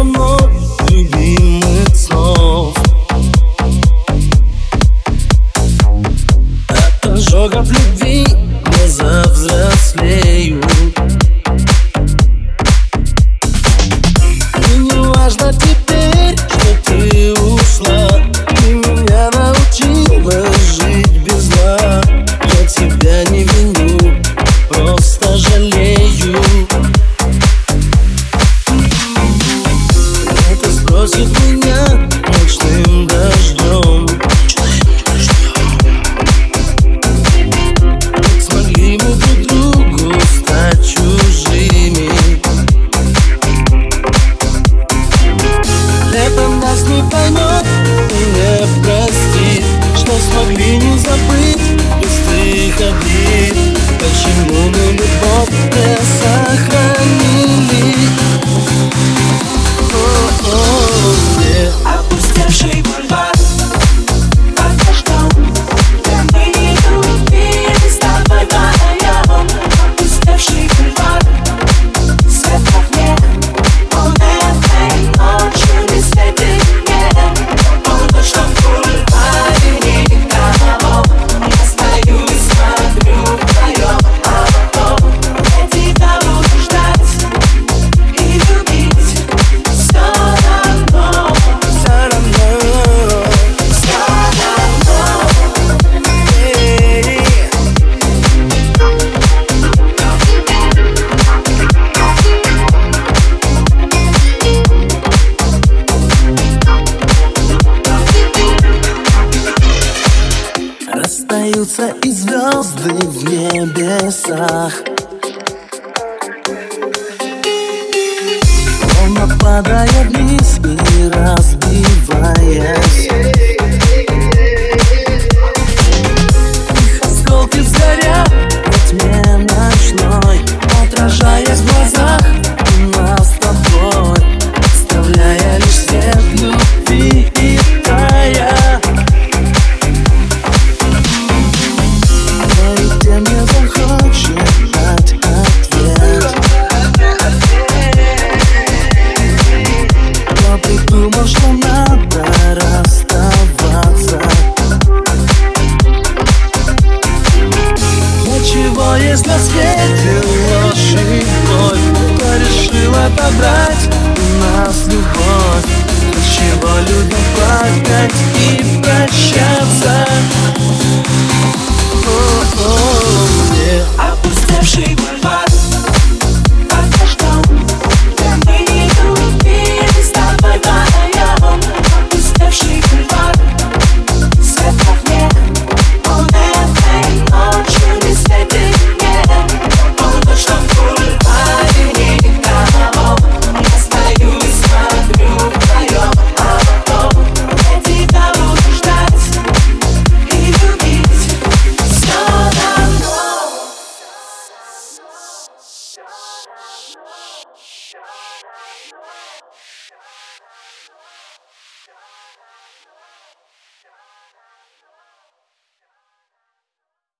со мной любимых снов От любви Не утонет И не простит, что смогли не забыть. солнце и звезды в небесах. Волна падает вниз и разбиваясь. Их осколки взгорят есть на свете ложь и боль Кто решил отобрать у нас любовь. От чего любовь плакать и прощать?